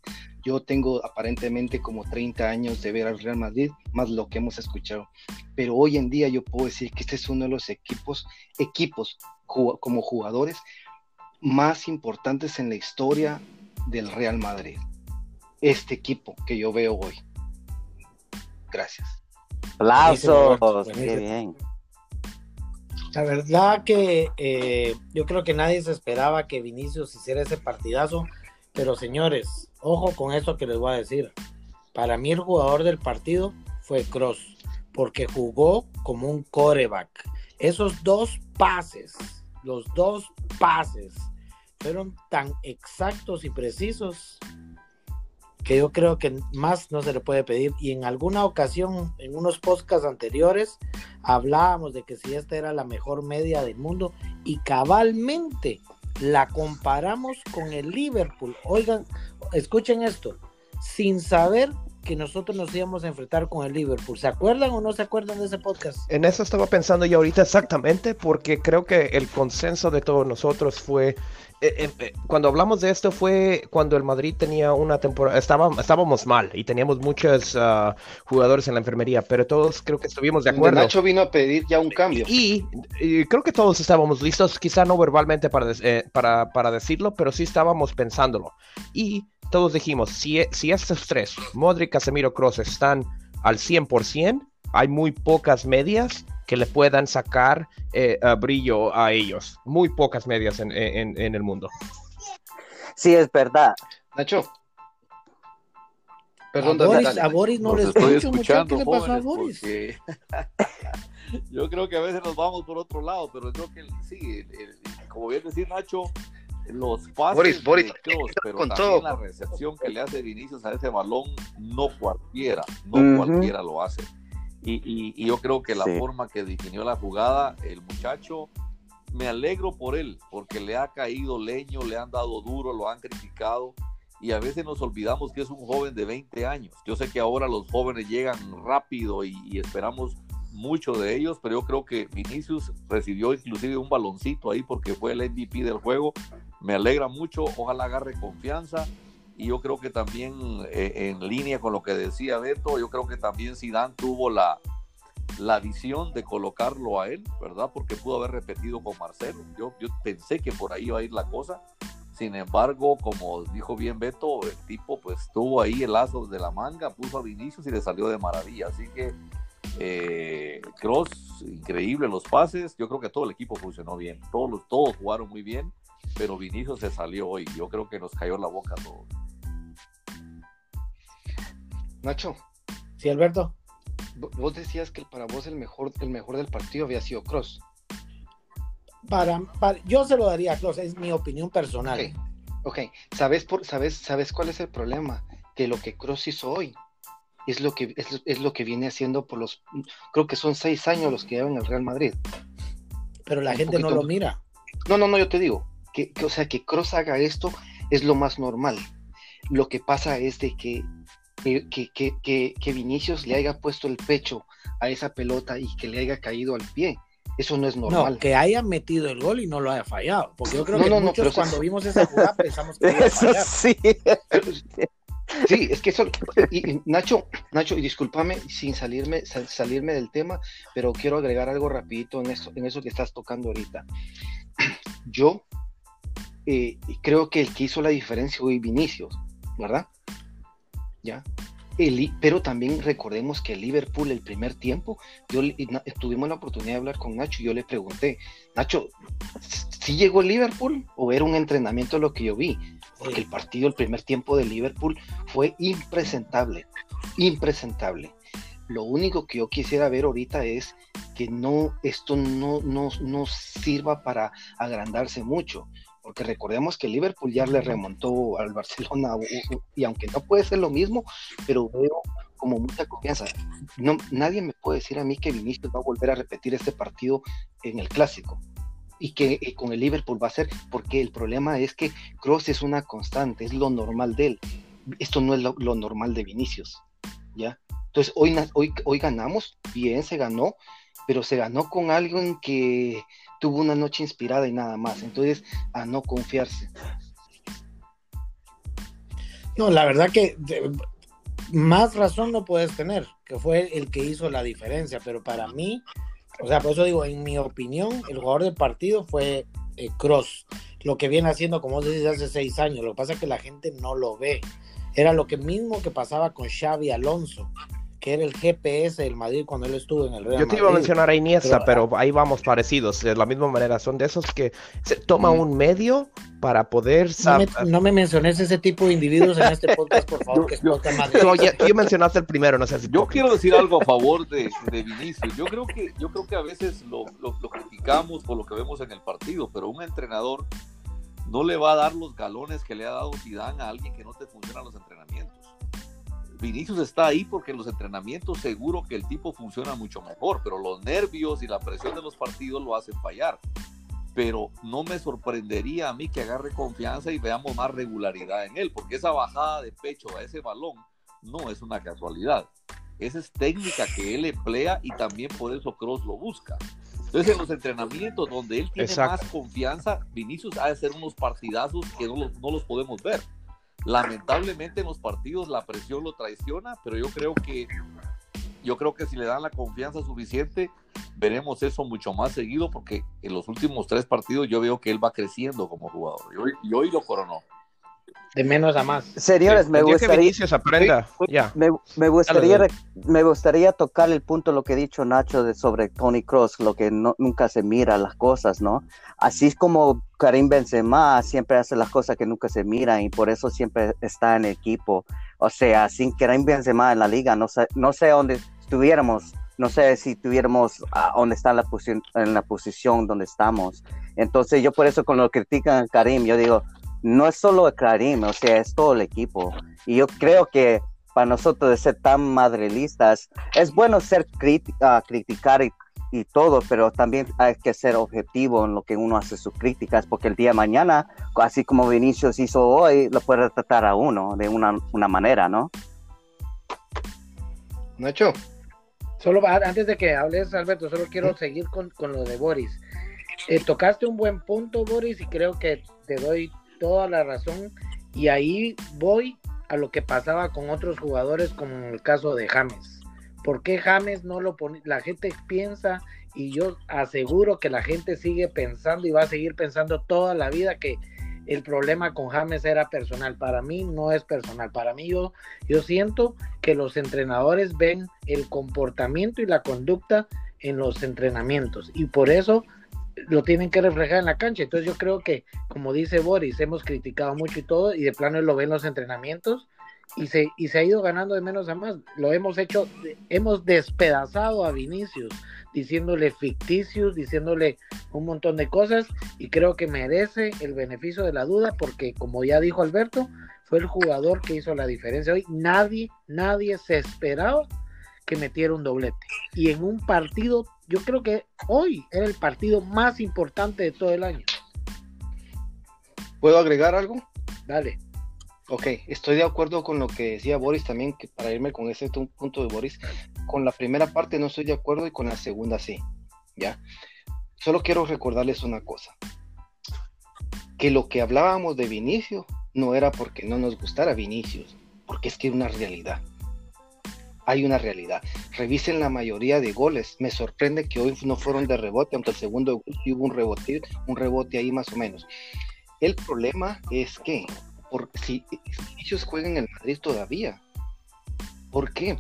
Yo tengo aparentemente como 30 años de ver al Real Madrid, más lo que hemos escuchado. Pero hoy en día yo puedo decir que este es uno de los equipos, equipos como jugadores más importantes en la historia del Real Madrid. Este equipo que yo veo hoy. Gracias. Aplausos. Qué bien. La verdad que eh, yo creo que nadie se esperaba que Vinicius hiciera ese partidazo, pero señores, ojo con esto que les voy a decir. Para mí el jugador del partido fue Cross, porque jugó como un coreback. Esos dos pases, los dos pases, fueron tan exactos y precisos que yo creo que más no se le puede pedir. Y en alguna ocasión, en unos podcasts anteriores, hablábamos de que si esta era la mejor media del mundo y cabalmente la comparamos con el Liverpool. Oigan, escuchen esto, sin saber que nosotros nos íbamos a enfrentar con el Liverpool. ¿Se acuerdan o no se acuerdan de ese podcast? En eso estaba pensando yo ahorita exactamente, porque creo que el consenso de todos nosotros fue, eh, eh, eh, cuando hablamos de esto fue cuando el Madrid tenía una temporada, estaba, estábamos mal y teníamos muchos ah, jugadores en la enfermería, pero todos creo que estuvimos de acuerdo. Nacho vino a pedir ya un cambio. Y, y creo que todos estábamos listos, quizá no verbalmente para, eh, para, para decirlo, pero sí estábamos pensándolo. Y todos dijimos, si, e- si estos tres, Modric, Casemiro, Kroos, están al 100%, hay muy pocas medias que le puedan sacar eh, a brillo a ellos. Muy pocas medias en, en- en el mundo. Sí, es verdad. Nacho. A Perdón, Boris, a Boris no Los le estoy escucho, muchacho. ¿Qué escuchando, le pasó a Boris? porque yo creo que a veces nos vamos por otro lado, pero creo que sí, el- el- como bien decir Nacho, los pases Boris, Boris, de Kroos, pero con también todo. la recepción que le hace Vinicius a ese balón, no cualquiera, no cualquiera lo hace. Y, y- y yo creo que la Sí. forma que definió la jugada, el muchacho, me alegro por él, porque le ha caído leño, le han dado duro, lo han criticado y a veces nos olvidamos que es un joven de 20 años. Yo sé que ahora los jóvenes llegan rápido y, y esperamos mucho de ellos, pero yo creo que Vinicius recibió inclusive un baloncito ahí porque fue el MVP del juego. Me alegra mucho, ojalá agarre confianza y yo creo que también eh, en línea con lo que decía Beto, yo creo que también Zidane tuvo la, la visión de colocarlo a él, ¿verdad? Porque pudo haber repetido con Marcelo. Yo, yo pensé que por ahí iba a ir la cosa. Sin embargo, como dijo bien Beto, el tipo pues tuvo ahí el lazo de la manga, puso a Vinicius y le salió de maravilla. Así que eh, Cross, increíble los pases. Yo creo que todo el equipo funcionó bien. Todos, todos jugaron muy bien, pero Vinicius se salió hoy. Yo creo que nos cayó la boca a todos. Nacho, Sí, Alberto. vo- vos decías que para vos el mejor, el mejor del partido había sido Cross. Para, para- yo se lo daría a Klaus, es mi opinión personal. Ok, ok. ¿Sabes, por, sabes, ¿Sabes cuál es el problema? que lo que Cross hizo hoy es lo que es, lo que viene haciendo por los creo que son seis años los que llevan el Real Madrid. Pero la gente no lo mira. No, no, no, yo te digo que, o sea que Cross haga esto es lo más normal. Lo que pasa es de que que, que, Vinicius le haya puesto el pecho a esa pelota y que le haya caído al pie. Eso no es normal. No, que haya metido el gol y no lo haya fallado. Porque yo creo que muchos cuando vimos esa jugada pensamos que iba a fallar. Sí. Sí, es que eso, y, Nacho, Nacho, y discúlpame sin salirme, salirme del tema, pero quiero agregar algo rapidito en eso, en eso que estás tocando ahorita. Yo eh, creo que el que hizo la diferencia fue Vinicius, ¿verdad? ¿Ya? pero también recordemos que el Liverpool el primer tiempo, yo tuvimos la oportunidad de hablar con Nacho y yo le pregunté, Nacho, ¿sí llegó el Liverpool o era un entrenamiento lo que yo vi? Porque el partido, el primer tiempo de Liverpool fue impresentable, impresentable. Lo único que yo quisiera ver ahorita es que no, esto no, no, no sirva para agrandarse mucho porque recordemos que Liverpool ya le remontó al Barcelona y aunque no puede ser lo mismo, pero veo como mucha confianza. No, nadie me puede decir a mí que Vinicius va a volver a repetir este partido en el clásico y que eh, con el Liverpool va a ser, porque el problema es que Cross es una constante, es lo normal de él. Esto no es lo, normal de Vinicius, ¿ya? Entonces hoy, hoy, hoy ganamos, bien, se ganó, pero se ganó con alguien que tuvo una noche inspirada y nada más. Entonces, a no confiarse. No, la verdad que más razón no puedes tener, que fue el que hizo la diferencia, pero para mí, o sea, por eso digo, en mi opinión, el jugador del partido fue eh, Cross, lo que viene haciendo, como dices, hace seis años. Lo que pasa es que la gente no lo ve. Era lo que mismo que pasaba con Xavi Alonso que era el GPS del Madrid cuando él estuvo en el Real Yo te iba a mencionar a Iniesta, pero, ahí vamos parecidos, de la misma manera, son de esos que se toma un medio para poder no me, no me, menciones ese tipo de individuos en este podcast, por favor, que es Madrid. tú mencionaste el primero, no sé si Yo quiero decir algo a favor de, de Vinicius. Yo creo que, yo creo que a veces lo, lo, lo criticamos por lo que vemos en el partido, pero un entrenador no le va a dar los galones que le ha dado Zidane a alguien que no te funcionan los entrenamientos. Vinicius está ahí porque en los entrenamientos seguro que el tipo funciona mucho mejor, pero los nervios y la presión de los partidos lo hacen fallar. Pero no me sorprendería a mí que agarre confianza y veamos más regularidad en él, porque esa bajada de pecho a ese balón no es una casualidad. Esa es técnica que él emplea y también por eso Cross lo busca. Entonces, en los entrenamientos donde él tiene más confianza, Vinicius ha de hacer unos partidazos que no no los podemos ver. Lamentablemente en los partidos la presión lo traiciona, pero yo creo que yo creo que si le dan la confianza suficiente, veremos eso mucho más seguido, porque en los últimos tres partidos yo veo que él va creciendo como jugador. Y hoy, y hoy lo coronó de menos a más. Señores, me gustaría, aprenda. Me, gustaría, me gustaría tocar el punto lo que ha dicho Nacho de sobre Tony Cross, lo que nunca se mira las cosas, ¿no? Así es como Karim Benzema siempre hace las cosas que nunca se miran y por eso siempre está en el equipo. O sea, sin Karim Benzema en la liga, no sé, no sé dónde estuviéramos no sé si tuviéramos a dónde está la posición, en la posición donde estamos. Entonces yo por eso con lo que critican a Karim, yo digo, no es solo Karim, o sea, es todo el equipo. Y yo creo que para nosotros de ser tan madrilistas, es bueno ser crítica, criticar y, todo, pero también hay que ser objetivo en lo que uno hace sus críticas, porque el día de mañana, así como Vinicius hizo hoy, lo puede tratar a uno de una, manera, ¿no? Nacho. Solo antes de que hables, Alberto, solo quiero seguir con, lo de Boris. Eh, tocaste un buen punto, Boris, y creo que te doy toda la razón. Y ahí voy a lo que pasaba con otros jugadores, como en el caso de James. ¿Por qué James no lo pone? La gente piensa y yo aseguro que la gente sigue pensando y va a seguir pensando toda la vida que el problema con James era personal. Para mí no es personal. Para mí yo, yo siento que los entrenadores ven el comportamiento y la conducta en los entrenamientos y por eso lo tienen que reflejar en la cancha. Entonces yo creo que, como dice Boris, hemos criticado mucho y todo, y de plano lo ven los entrenamientos, y se, y se ha ido ganando de menos a más. Lo hemos hecho, hemos despedazado a Vinicius, diciéndole ficticios, diciéndole un montón de cosas, y creo que merece el beneficio de la duda, porque como ya dijo Alberto, fue el jugador que hizo la diferencia. Hoy nadie, nadie se esperaba que metiera un doblete. Y en un partido, yo creo que hoy era el partido más importante de todo el año. ¿Puedo agregar algo? Dale. Ok, estoy de acuerdo con lo que decía Boris también, que para irme con ese punto de Boris, con la primera parte no estoy de acuerdo y con la segunda sí, ¿ya? Solo quiero recordarles una cosa, que lo que hablábamos de Vinicio no era porque no nos gustara Vinicius, porque es que es una realidad. Hay una realidad. Revisen la mayoría de goles. Me sorprende que hoy no fueron de rebote, aunque el segundo hubo un rebote, un rebote ahí más o menos. El problema es que si ellos juegan en el Madrid todavía. ¿Por qué?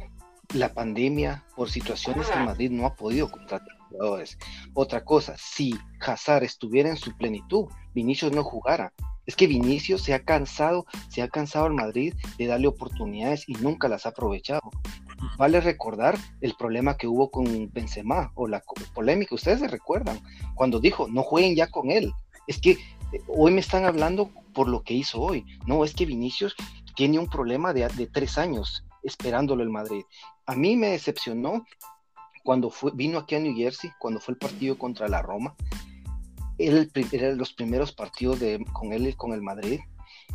La pandemia, por situaciones que Madrid no ha podido contratar jugadores. Otra cosa, si Hazard estuviera en su plenitud, Vinicius no jugara. Es que Vinicius se ha cansado, se ha cansado al Madrid de darle oportunidades y nunca las ha aprovechado. Vale recordar el problema que hubo con Benzema o la polémica, ustedes se recuerdan, cuando dijo, no jueguen ya con él. Es que eh, hoy me están hablando por lo que hizo hoy. No, es que Vinicius tiene un problema de, tres años esperándolo el Madrid. A mí me decepcionó cuando vino aquí a New Jersey, cuando fue el partido contra la Roma. Él, era los primeros partidos de, con él con el Madrid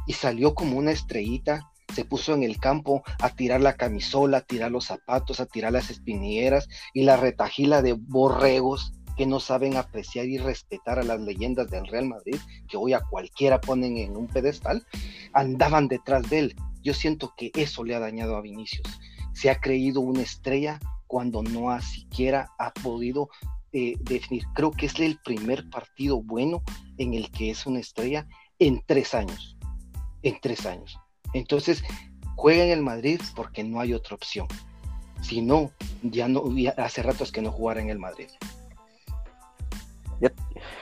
y salió como una estrellita. Se puso en el campo a tirar la camisola, a tirar los zapatos, a tirar las espinilleras y la retajila de borregos que no saben apreciar y respetar a las leyendas del Real Madrid, que hoy a cualquiera ponen en un pedestal, andaban detrás de él. Yo siento que eso le ha dañado a Vinicius. Se ha creído una estrella cuando no ha siquiera ha podido eh, definir. Creo que es el primer partido bueno en el que es una estrella en tres años. En tres años. Entonces, juega en el Madrid porque no hay otra opción. Si no, ya no, hace ratos que no jugara en el Madrid.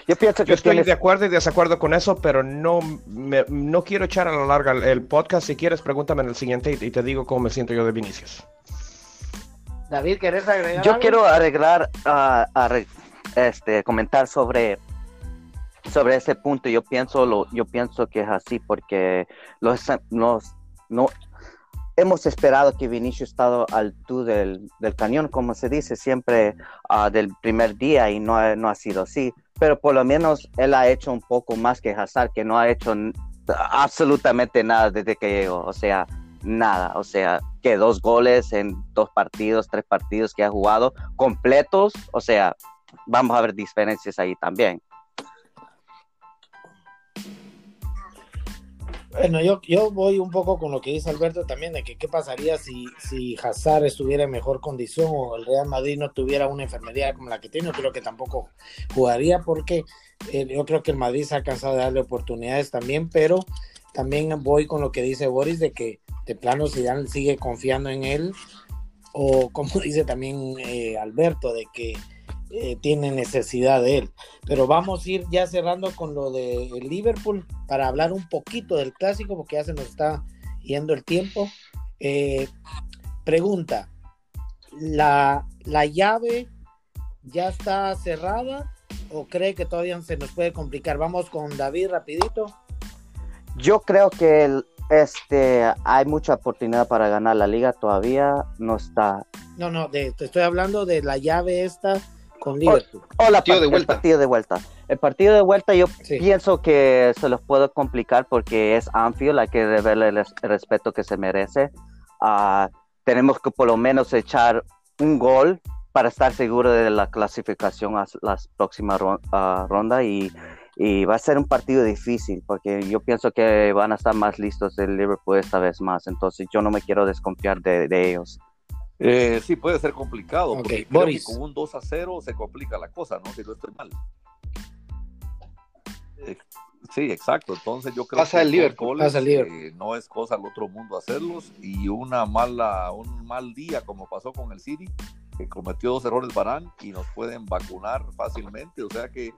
Yo, pienso que estoy de acuerdo y desacuerdo con eso, pero no, no quiero echar a la larga el, podcast. Si quieres, pregúntame en el siguiente y, te digo cómo me siento yo de Vinicius. David, ¿querés agregar? Yo quiero arreglar, uh, este, comentar sobre sobre ese punto. Yo pienso, lo, yo pienso que es así porque los, no, hemos esperado que Vinicius estado al tú del, cañón, como se dice siempre ah, del primer día y no, no ha sido así. Pero por lo menos él ha hecho un poco más que Hazard, que no ha hecho absolutamente nada desde que llegó. O sea, nada. O sea, que dos goles en dos partidos, tres partidos que ha jugado completos. O sea, vamos a ver diferencias ahí también. Bueno, yo, yo voy un poco con lo que dice Alberto también, de que qué pasaría si, si Hazard estuviera en mejor condición o el Real Madrid no tuviera una enfermedad como la que tiene, yo creo que tampoco jugaría porque eh, yo creo que el Madrid se ha cansado de darle oportunidades también, pero también voy con lo que dice Boris de que de plano Zidane sigue confiando en él o como dice también eh, Alberto, de que eh, tiene necesidad de él. Pero vamos a ir ya cerrando con lo de Liverpool para hablar un poquito del clásico porque ya se nos está yendo el tiempo. Eh, pregunta, ¿la, ¿la llave ya está cerrada o cree que todavía se nos puede complicar? Vamos con David rapidito. Yo creo que este, hay mucha oportunidad para ganar la liga, todavía no está. No, no, te estoy hablando de la llave esta con Liverpool. O, partido de vuelta. El partido de vuelta. El partido de vuelta yo pienso que se los puedo complicar porque es Anfield, hay que deberle el, respeto que se merece. Uh, tenemos que por lo menos echar un gol para estar seguro de la clasificación a las próximas uh, ronda y, y, va a ser un partido difícil porque yo pienso que van a estar más listos el Liverpool esta vez más, entonces yo no me quiero desconfiar de, de ellos. Eh, sí, puede ser complicado, porque con un 2 a 0 se complica la cosa, ¿no? Si no estoy mal. Eh, sí, exacto. Entonces yo creo que el Liverpool. Eh, no es cosa al otro mundo hacerlos y una mala, un mal día como pasó con el City, que cometió dos errores Barán y nos pueden vacunar fácilmente. O sea que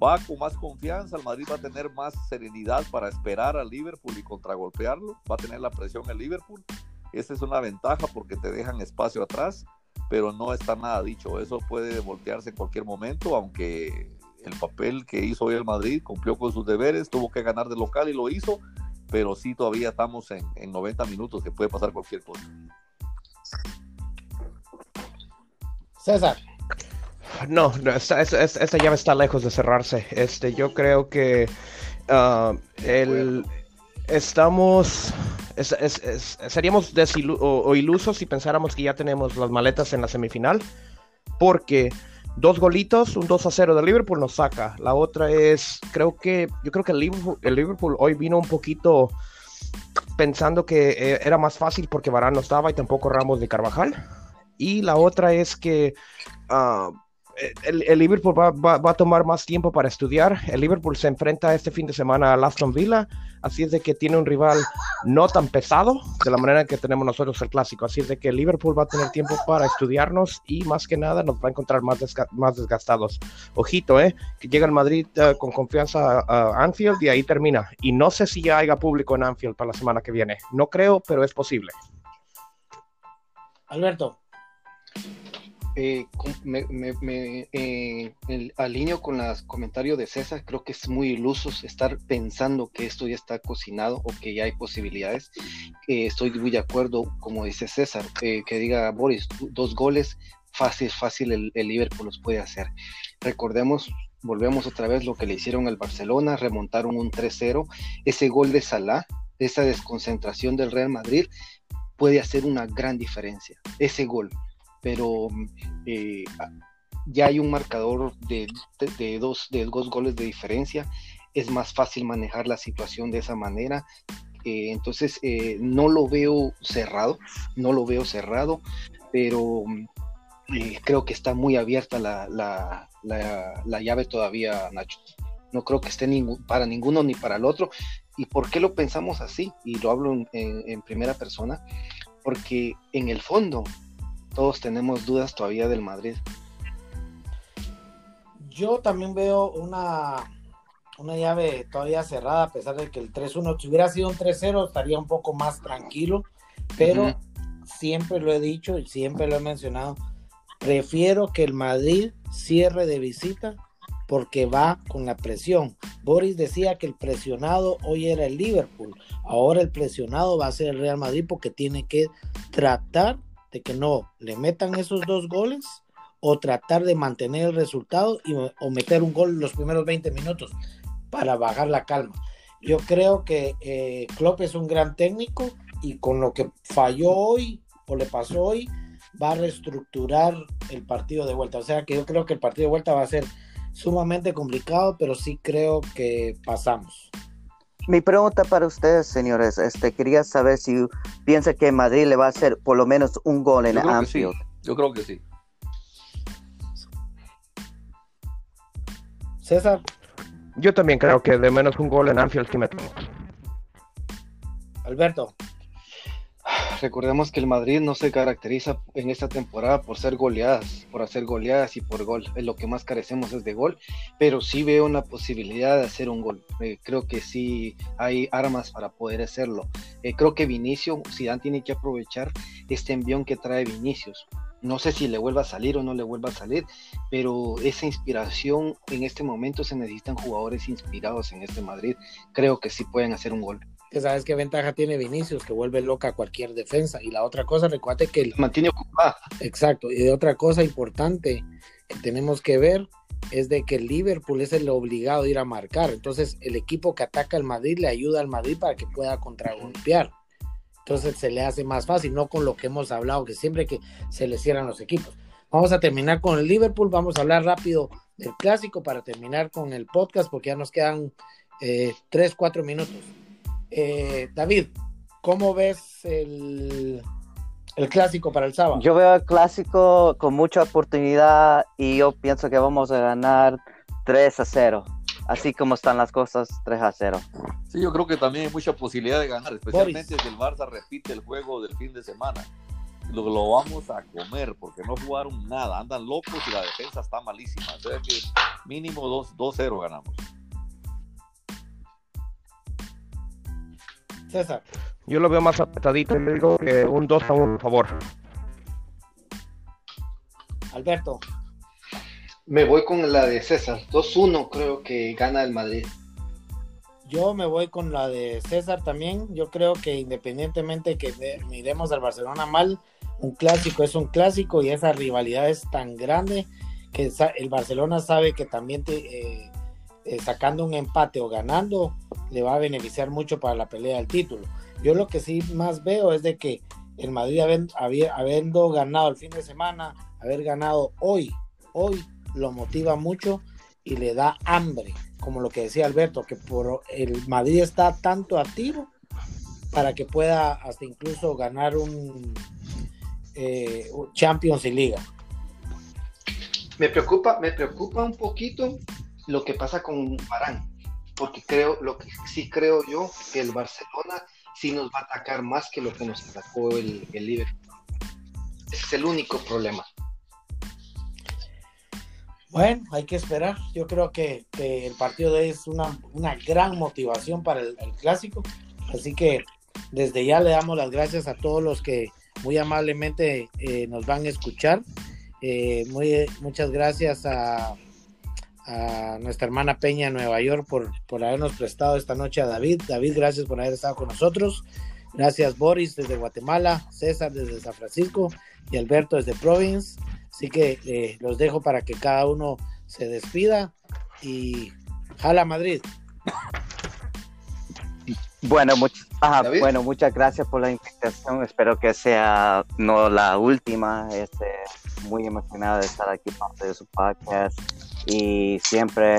va con más confianza, el Madrid va a tener más serenidad para esperar al Liverpool y contragolpearlo, va a tener la presión el Liverpool esa es una ventaja porque te dejan espacio atrás, pero no está nada dicho. Eso puede voltearse en cualquier momento, aunque el papel que hizo hoy el Madrid cumplió con sus deberes, tuvo que ganar de local y lo hizo. pero sí todavía estamos en, en 90 minutos que puede pasar cualquier cosa. César. No, no esta, esta, esta, llave está lejos de cerrarse. Este, yo creo que uh, el, estamos, es, es, es, seríamos desilu ilusos si pensáramos que ya tenemos las maletas en la semifinal, porque dos golitos, un 2 a 0 de Liverpool nos saca. La otra es, creo que, yo creo que el Liverpool, hoy vino un poquito pensando que eh, era más fácil porque Varane no estaba y tampoco Ramos de Carvajal. Y la otra es que uh, el, el, Liverpool va, a tomar más tiempo para estudiar. El Liverpool se enfrenta este fin de semana a Aston Villa, así es de que tiene un rival no tan pesado de la manera que tenemos nosotros el clásico. Así es de que el Liverpool va a tener tiempo para estudiarnos y más que nada nos va a encontrar más, desga más desgastados. Ojito, eh, que llega el Madrid uh, con confianza a Anfield y ahí termina. Y no sé si ya haya público en Anfield para la semana que viene. No creo, pero es posible. Alberto. Eh, me, me, me eh, el, alineo con los comentarios de César, creo que es muy iluso estar pensando que esto ya está cocinado o que ya hay posibilidades. Eh, estoy muy de acuerdo, como dice César, que diga Boris, dos goles, fácil, fácil el, el, Liverpool los puede hacer. Recordemos, volvemos otra vez lo que le hicieron al Barcelona, remontaron un 3-0, ese gol de Salah, esa desconcentración del Real Madrid, puede hacer una gran diferencia, ese gol pero eh, ya hay un marcador de, de, dos, de dos goles de diferencia, es más fácil manejar la situación de esa manera. Eh, entonces, eh, no lo veo cerrado, no lo veo cerrado, pero eh, creo que está muy abierta la, la, la, la, llave todavía, Nacho. No creo que esté para ninguno ni para el otro. ¿Y por qué lo pensamos así? Y lo hablo en primera persona, porque en el fondo todos tenemos dudas todavía del Madrid. Yo también veo una, una llave todavía cerrada, a pesar de que el 3-1, si hubiera sido un 3-0, estaría un poco más tranquilo, pero uh -huh. siempre lo he dicho y siempre lo he mencionado, prefiero que el Madrid cierre de visita porque va con la presión. Boris decía que el presionado hoy era el Liverpool, ahora el presionado va a ser el Real Madrid porque tiene que tratar de que no le metan esos dos goles o tratar de mantener el resultado y, o meter un gol los primeros 20 minutos para bajar la calma. Yo creo que eh, Klopp es un gran técnico y con lo que falló hoy o le pasó hoy va a reestructurar el partido de vuelta. O sea que yo creo que el partido de vuelta va a ser sumamente complicado, pero sí creo que pasamos. Mi pregunta para ustedes, señores, este, quería saber si piensa que Madrid le va a hacer por lo menos un gol en Yo Anfield. sí. Yo creo que sí. César, Yo también creo que de menos un gol en Anfield sí metemos. Alberto, Recordemos que el Madrid no se caracteriza en esta temporada por ser goleadas, por hacer goleadas y por gol. Lo que más carecemos es de gol, pero sí veo una posibilidad de hacer un gol. Eh, creo que sí hay armas para poder hacerlo. Eh, creo que Vinicio, Zidane tiene que aprovechar este envión que trae Vinicius. No sé si le vuelva a salir o no le vuelva a salir, pero esa inspiración en este momento se necesitan jugadores inspirados en este Madrid. Creo que sí pueden hacer un gol que sabes qué ventaja tiene Vinicius, que vuelve loca a cualquier defensa. Y la otra cosa, recuerde que... El... Mantiene ocupada. Exacto. Y otra cosa importante que tenemos que ver es de que el Liverpool es el obligado a ir a marcar. Entonces, el equipo que ataca al Madrid le ayuda al Madrid para que pueda contragolpear. Entonces, se le hace más fácil, no con lo que hemos hablado, que siempre que se le cierran los equipos. Vamos a terminar con el Liverpool. Vamos a hablar rápido del clásico para terminar con el podcast, porque ya nos quedan eh, 3, 4 minutos. Eh, David, ¿cómo ves el, el, clásico para el sábado? Yo veo el clásico con mucha oportunidad y yo pienso que vamos a ganar 3 a 0. Así como están las cosas, 3 a 0. Sí, yo creo que también hay mucha posibilidad de ganar, especialmente si el Barça repite el juego del fin de semana. Lo, lo, vamos a comer porque no jugaron nada, andan locos y la defensa está malísima. O sea que mínimo 2-0 ganamos. César. Yo lo veo más apretadito y digo que un 2 a 1, por favor. Alberto. Me voy con la de César. 2-1 creo que gana el Madrid. yo me voy con la de César también. Yo creo que independientemente que miremos al Barcelona mal, un clásico es un clásico y esa rivalidad es tan grande que el Barcelona sabe que también eh, eh, sacando un empate o ganando le va a beneficiar mucho para la pelea del título. Yo lo que sí más veo es de que el Madrid habiendo ganado el fin de semana, haber ganado hoy, hoy lo motiva mucho y le da hambre, como lo que decía Alberto, que por el Madrid está tanto activo para que pueda hasta incluso ganar un eh, Champions y Liga. Me preocupa, me preocupa un poquito lo que pasa con Barán, porque creo, lo que sí creo yo, que el Barcelona sí nos va a atacar más que lo que nos atacó el, el Liverpool. Ese es el único problema. Bueno, hay que esperar. Yo creo que, el partido es una, gran motivación para el, clásico. Así que desde ya le damos las gracias a todos los que muy amablemente eh, nos van a escuchar. Eh, muchas gracias a, nuestra hermana Peña en Nueva York por, por habernos prestado esta noche a David. David, gracias por haber estado con nosotros. Gracias Boris desde Guatemala, César desde San Francisco y Alberto desde Province. Así que eh, los dejo para que cada uno se despida y jala Madrid. Bueno, bueno, muchas gracias por la invitación. Espero que sea no la última. Este, muy emocionado de estar aquí parte de su podcast y siempre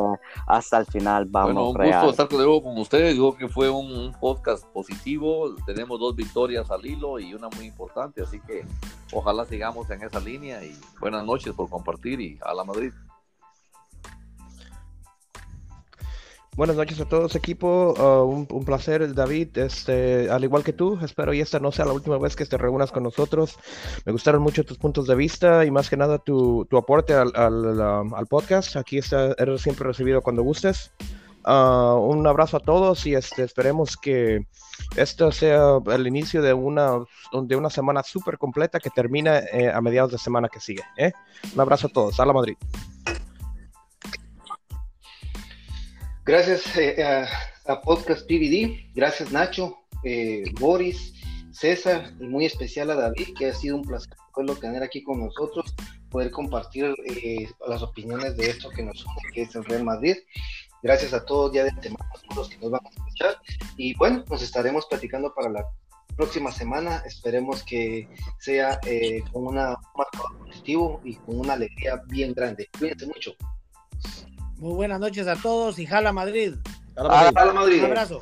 hasta el final vamos bueno, un gusto estar con ustedes. Digo que fue un, podcast positivo. Tenemos dos victorias al hilo y una muy importante, así que ojalá sigamos en esa línea y buenas noches por compartir y a la Madrid. Buenas noches a todos, equipo. Uh, un, placer, David. Este, al igual que tú, espero y esta no sea la última vez que te reúnas con nosotros. Me gustaron mucho tus puntos de vista y más que nada tu, aporte al, al, podcast. Aquí está, eres siempre recibido cuando gustes. Uh, un abrazo a todos y este, esperemos que esto sea el inicio de una, de una semana súper completa que termina eh, a mediados de semana que sigue. ¿eh? Un abrazo a todos. A la Madrid. Gracias eh, a, Podcast PVD, gracias Nacho, eh, Boris, César y muy especial a David, que ha sido un placer poderlo tener aquí con nosotros, poder compartir eh, las opiniones de esto que nos une, que es el Real Madrid. Gracias a todos ya de antemano, los que nos van a escuchar. Y bueno, nos estaremos platicando para la próxima semana. Esperemos que sea con una, un marcador positivo y con una alegría bien grande. Cuídense mucho. Muy buenas noches a todos y jala Madrid. Jala Madrid. Un abrazo.